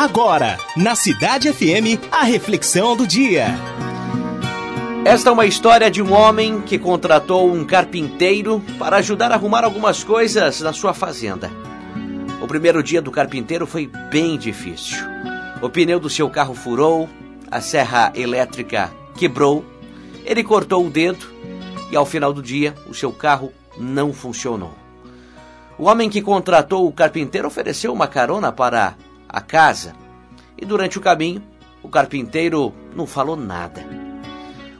Agora, na Cidade FM, a reflexão do dia. Esta é uma história de um homem que contratou um carpinteiro para ajudar a arrumar algumas coisas na sua fazenda. O primeiro dia do carpinteiro foi bem difícil. O pneu do seu carro furou, a serra elétrica quebrou, ele cortou o dedo e ao final do dia o seu carro não funcionou. O homem que contratou o carpinteiro ofereceu uma carona para a casa e durante o caminho o carpinteiro não falou nada.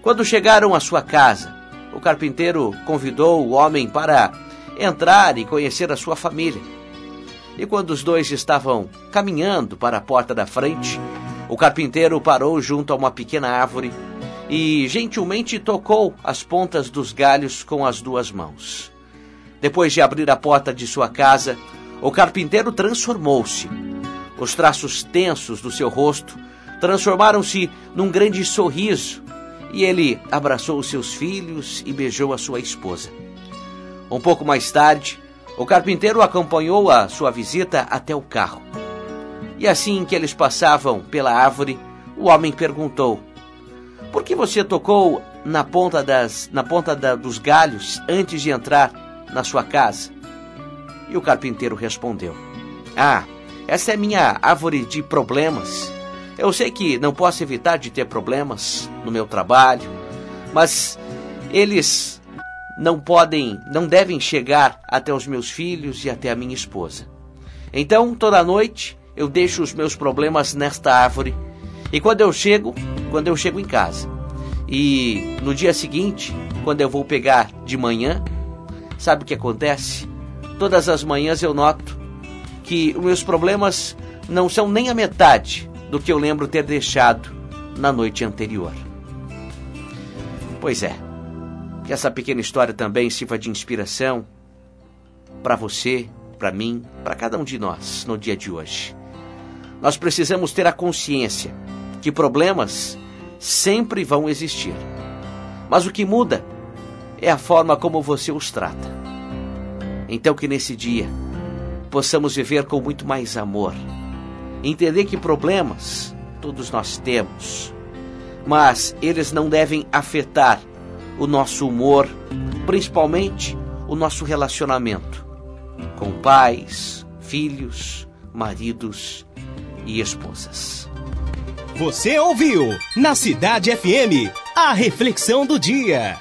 Quando chegaram à sua casa, o carpinteiro convidou o homem para entrar e conhecer a sua família. E quando os dois estavam caminhando para a porta da frente, o carpinteiro parou junto a uma pequena árvore e gentilmente tocou as pontas dos galhos com as duas mãos. Depois de abrir a porta de sua casa, o carpinteiro transformou-se os traços tensos do seu rosto transformaram-se num grande sorriso e ele abraçou seus filhos e beijou a sua esposa. Um pouco mais tarde, o carpinteiro acompanhou a sua visita até o carro. E assim que eles passavam pela árvore, o homem perguntou: Por que você tocou na ponta, das, na ponta da, dos galhos antes de entrar na sua casa? E o carpinteiro respondeu: Ah, essa é minha árvore de problemas. Eu sei que não posso evitar de ter problemas no meu trabalho, mas eles não podem, não devem chegar até os meus filhos e até a minha esposa. Então, toda noite eu deixo os meus problemas nesta árvore e quando eu chego, quando eu chego em casa e no dia seguinte, quando eu vou pegar de manhã, sabe o que acontece? Todas as manhãs eu noto que os meus problemas não são nem a metade do que eu lembro ter deixado na noite anterior. Pois é, que essa pequena história também sirva de inspiração para você, para mim, para cada um de nós no dia de hoje. Nós precisamos ter a consciência que problemas sempre vão existir. Mas o que muda é a forma como você os trata. Então que nesse dia possamos viver com muito mais amor. Entender que problemas todos nós temos, mas eles não devem afetar o nosso humor, principalmente o nosso relacionamento com pais, filhos, maridos e esposas. Você ouviu na Cidade FM a reflexão do dia.